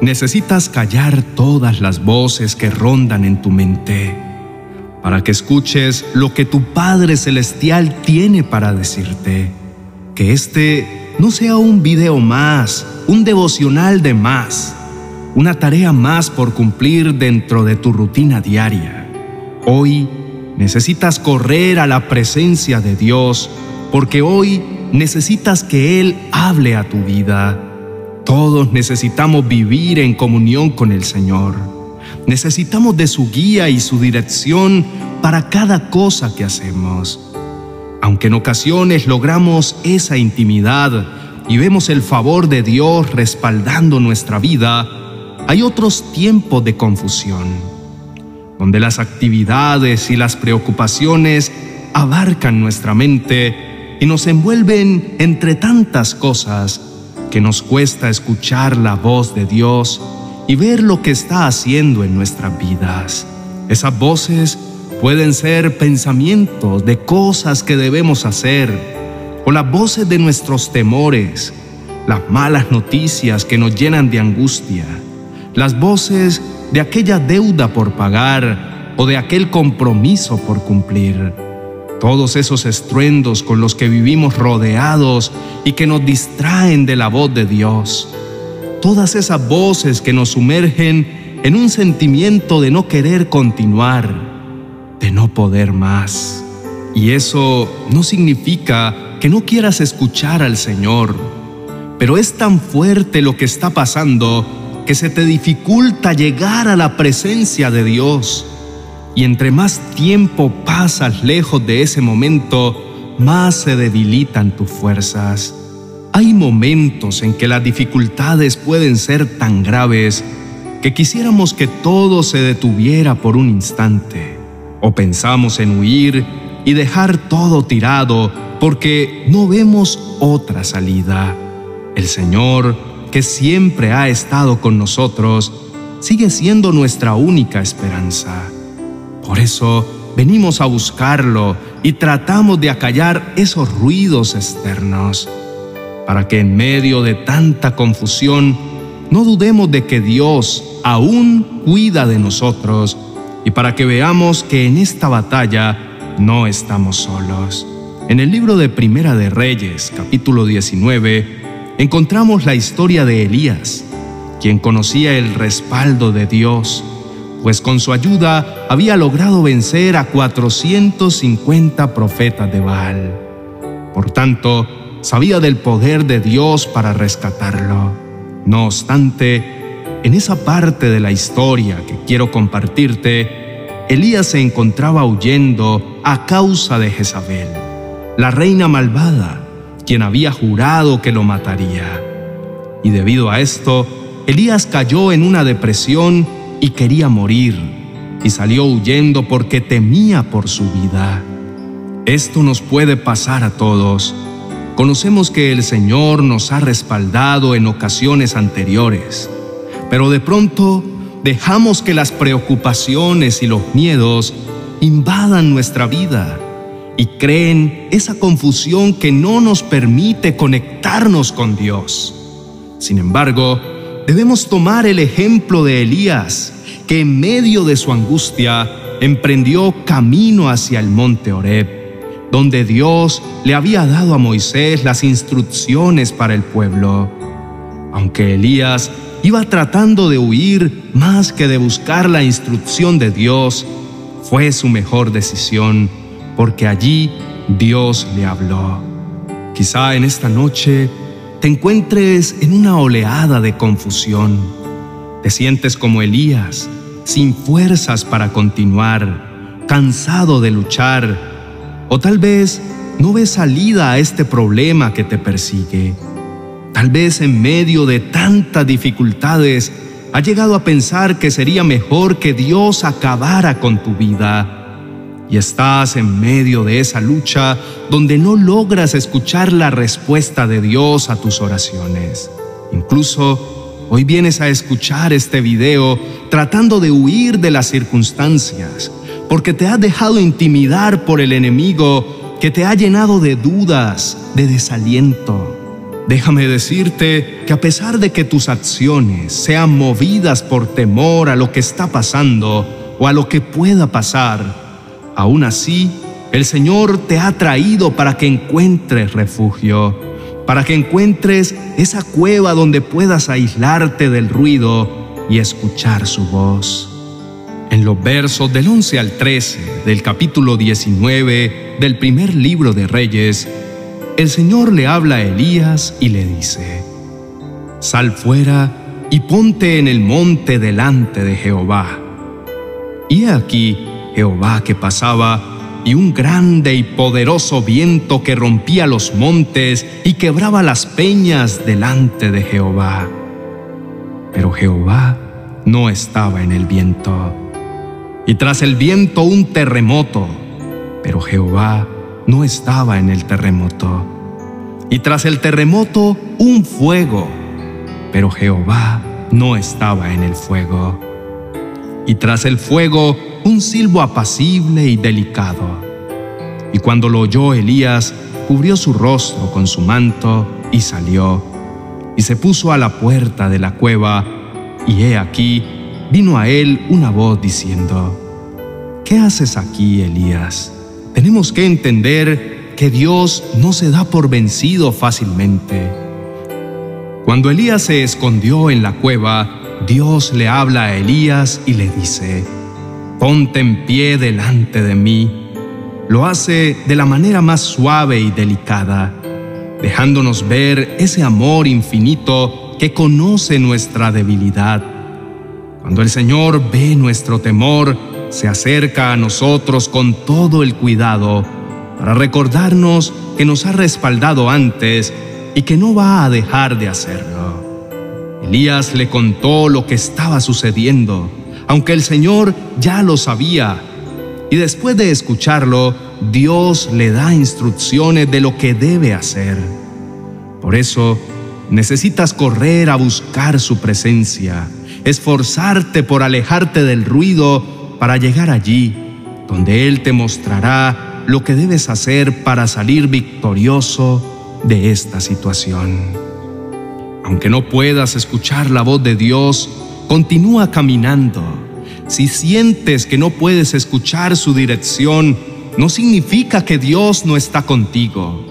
necesitas callar todas las voces que rondan en tu mente para que escuches lo que tu Padre Celestial tiene para decirte. Que este no sea un video más, un devocional de más, una tarea más por cumplir dentro de tu rutina diaria. Hoy necesitas correr a la presencia de Dios porque hoy necesitas que Él hable a tu vida. Todos necesitamos vivir en comunión con el Señor. Necesitamos de su guía y su dirección para cada cosa que hacemos. Aunque en ocasiones logramos esa intimidad y vemos el favor de Dios respaldando nuestra vida, hay otros tiempos de confusión, donde las actividades y las preocupaciones abarcan nuestra mente y nos envuelven entre tantas cosas que nos cuesta escuchar la voz de Dios y ver lo que está haciendo en nuestras vidas. Esas voces pueden ser pensamientos de cosas que debemos hacer o las voces de nuestros temores, las malas noticias que nos llenan de angustia, las voces de aquella deuda por pagar o de aquel compromiso por cumplir. Todos esos estruendos con los que vivimos rodeados y que nos distraen de la voz de Dios todas esas voces que nos sumergen en un sentimiento de no querer continuar, de no poder más. Y eso no significa que no quieras escuchar al Señor, pero es tan fuerte lo que está pasando que se te dificulta llegar a la presencia de Dios. Y entre más tiempo pasas lejos de ese momento, más se debilitan tus fuerzas. Hay momentos en que las dificultades pueden ser tan graves que quisiéramos que todo se detuviera por un instante. O pensamos en huir y dejar todo tirado porque no vemos otra salida. El Señor, que siempre ha estado con nosotros, sigue siendo nuestra única esperanza. Por eso venimos a buscarlo y tratamos de acallar esos ruidos externos para que en medio de tanta confusión no dudemos de que Dios aún cuida de nosotros y para que veamos que en esta batalla no estamos solos. En el libro de Primera de Reyes, capítulo 19, encontramos la historia de Elías, quien conocía el respaldo de Dios, pues con su ayuda había logrado vencer a 450 profetas de Baal. Por tanto, sabía del poder de Dios para rescatarlo. No obstante, en esa parte de la historia que quiero compartirte, Elías se encontraba huyendo a causa de Jezabel, la reina malvada, quien había jurado que lo mataría. Y debido a esto, Elías cayó en una depresión y quería morir, y salió huyendo porque temía por su vida. Esto nos puede pasar a todos Conocemos que el Señor nos ha respaldado en ocasiones anteriores, pero de pronto dejamos que las preocupaciones y los miedos invadan nuestra vida y creen esa confusión que no nos permite conectarnos con Dios. Sin embargo, debemos tomar el ejemplo de Elías, que en medio de su angustia emprendió camino hacia el monte Horeb donde Dios le había dado a Moisés las instrucciones para el pueblo. Aunque Elías iba tratando de huir más que de buscar la instrucción de Dios, fue su mejor decisión, porque allí Dios le habló. Quizá en esta noche te encuentres en una oleada de confusión. Te sientes como Elías, sin fuerzas para continuar, cansado de luchar o tal vez no ves salida a este problema que te persigue. Tal vez en medio de tantas dificultades has llegado a pensar que sería mejor que Dios acabara con tu vida. Y estás en medio de esa lucha donde no logras escuchar la respuesta de Dios a tus oraciones. Incluso hoy vienes a escuchar este video tratando de huir de las circunstancias, porque te has dejado intimidar por el enemigo que te ha llenado de dudas, de desaliento. Déjame decirte que a pesar de que tus acciones sean movidas por temor a lo que está pasando o a lo que pueda pasar, aún así el Señor te ha traído para que encuentres refugio, para que encuentres esa cueva donde puedas aislarte del ruido y escuchar su voz. En los versos del 11 al 13 del capítulo 19 del primer libro de Reyes, el Señor le habla a Elías y le dice, Sal fuera y ponte en el monte delante de Jehová. Y aquí Jehová que pasaba, y un grande y poderoso viento que rompía los montes y quebraba las peñas delante de Jehová. Pero Jehová no estaba en el viento. Y tras el viento un terremoto, pero Jehová no estaba en el terremoto. Y tras el terremoto un fuego, pero Jehová no estaba en el fuego. Y tras el fuego un silbo apacible y delicado. Y cuando lo oyó Elías, cubrió su rostro con su manto y salió, y se puso a la puerta de la cueva, y he aquí, vino a él una voz diciendo, ¿qué haces aquí, Elías? Tenemos que entender que Dios no se da por vencido fácilmente. Cuando Elías se escondió en la cueva, Dios le habla a Elías y le dice, ponte en pie delante de mí. Lo hace de la manera más suave y delicada, dejándonos ver ese amor infinito que conoce nuestra debilidad. Cuando el Señor ve nuestro temor, se acerca a nosotros con todo el cuidado para recordarnos que nos ha respaldado antes y que no va a dejar de hacerlo. Elías le contó lo que estaba sucediendo, aunque el Señor ya lo sabía. Y después de escucharlo, Dios le da instrucciones de lo que debe hacer. Por eso, necesitas correr a buscar su presencia, esforzarte por alejarte del ruido para llegar allí, donde Él te mostrará lo que debes hacer para salir victorioso de esta situación. Aunque no puedas escuchar la voz de Dios, continúa caminando. Si sientes que no puedes escuchar su dirección, no significa que Dios no está contigo.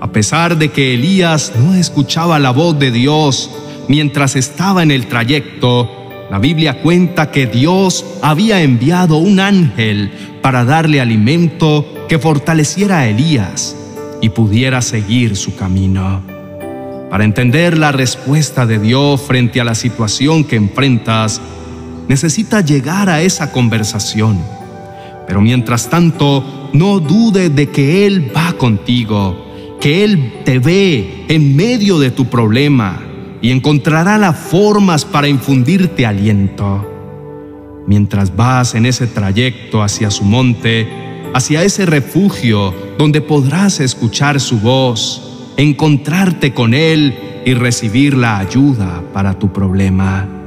A pesar de que Elías no escuchaba la voz de Dios mientras estaba en el trayecto, la Biblia cuenta que Dios había enviado un ángel para darle alimento que fortaleciera a Elías y pudiera seguir su camino. Para entender la respuesta de Dios frente a la situación que enfrentas, necesitas llegar a esa conversación. Pero mientras tanto, no dude de que Él va contigo, que Él te ve en medio de tu problema y encontrará las formas para infundirte aliento. Mientras vas en ese trayecto hacia su monte, hacia ese refugio donde podrás escuchar su voz, encontrarte con Él y recibir la ayuda para tu problema.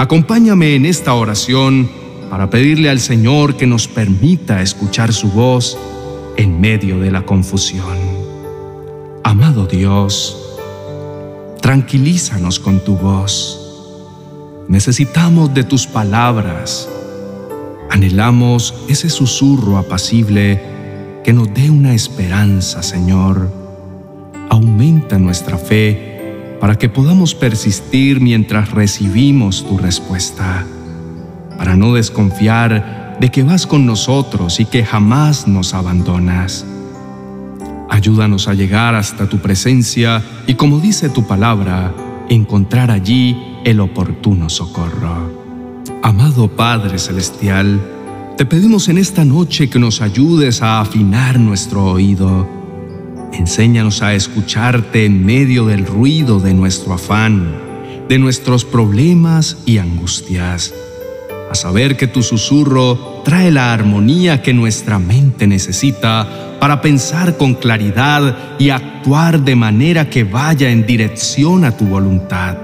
Acompáñame en esta oración para pedirle al Señor que nos permita escuchar su voz en medio de la confusión. Amado Dios, tranquilízanos con tu voz. Necesitamos de tus palabras. Anhelamos ese susurro apacible que nos dé una esperanza, Señor. Aumenta nuestra fe para que podamos persistir mientras recibimos tu respuesta, para no desconfiar de que vas con nosotros y que jamás nos abandonas. Ayúdanos a llegar hasta tu presencia y como dice tu palabra, encontrar allí el oportuno socorro. Amado Padre Celestial, te pedimos en esta noche que nos ayudes a afinar nuestro oído. Enséñanos a escucharte en medio del ruido de nuestro afán, de nuestros problemas y angustias a saber que tu susurro trae la armonía que nuestra mente necesita para pensar con claridad y actuar de manera que vaya en dirección a tu voluntad.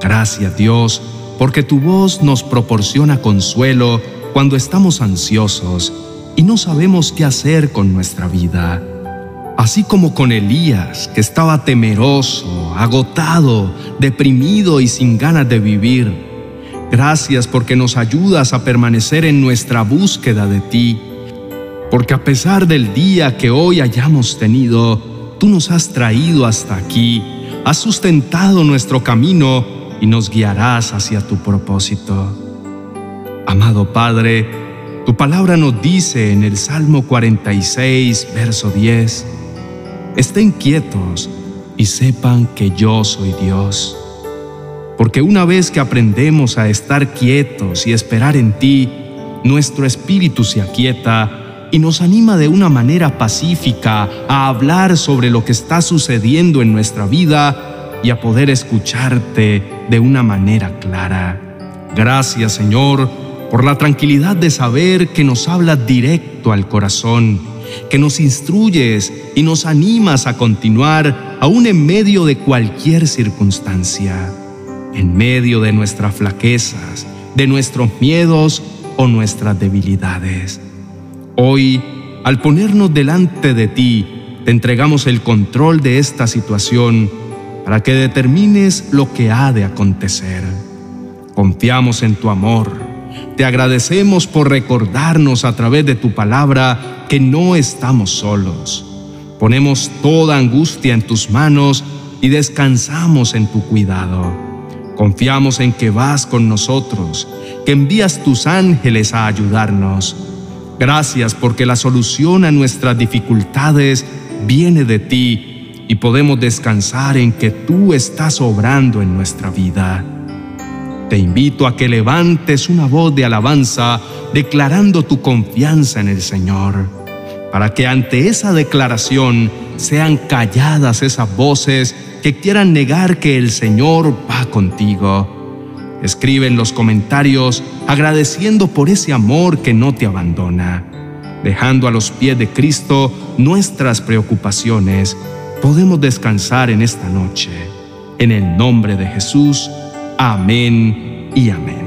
Gracias Dios, porque tu voz nos proporciona consuelo cuando estamos ansiosos y no sabemos qué hacer con nuestra vida. Así como con Elías, que estaba temeroso, agotado, deprimido y sin ganas de vivir. Gracias porque nos ayudas a permanecer en nuestra búsqueda de ti, porque a pesar del día que hoy hayamos tenido, tú nos has traído hasta aquí, has sustentado nuestro camino y nos guiarás hacia tu propósito. Amado Padre, tu palabra nos dice en el Salmo 46, verso 10, Estén quietos y sepan que yo soy Dios. Porque una vez que aprendemos a estar quietos y esperar en ti, nuestro espíritu se aquieta y nos anima de una manera pacífica a hablar sobre lo que está sucediendo en nuestra vida y a poder escucharte de una manera clara. Gracias Señor por la tranquilidad de saber que nos hablas directo al corazón que nos instruyes y nos animas a continuar aún en medio de cualquier circunstancia, en medio de nuestras flaquezas, de nuestros miedos o nuestras debilidades. Hoy, al ponernos delante de ti, te entregamos el control de esta situación para que determines lo que ha de acontecer. Confiamos en tu amor te agradecemos por recordarnos a través de tu palabra que no estamos solos. Ponemos toda angustia en tus manos y descansamos en tu cuidado. Confiamos en que vas con nosotros, que envías tus ángeles a ayudarnos. Gracias porque la solución a nuestras dificultades viene de ti y podemos descansar en que tú estás obrando en nuestra vida te invito a que levantes una voz de alabanza declarando tu confianza en el Señor, para que ante esa declaración sean calladas esas voces que quieran negar que el Señor va contigo. Escribe en los comentarios agradeciendo por ese amor que no te abandona. Dejando a los pies de Cristo nuestras preocupaciones, podemos descansar en esta noche. En el nombre de Jesús, Amén y amén.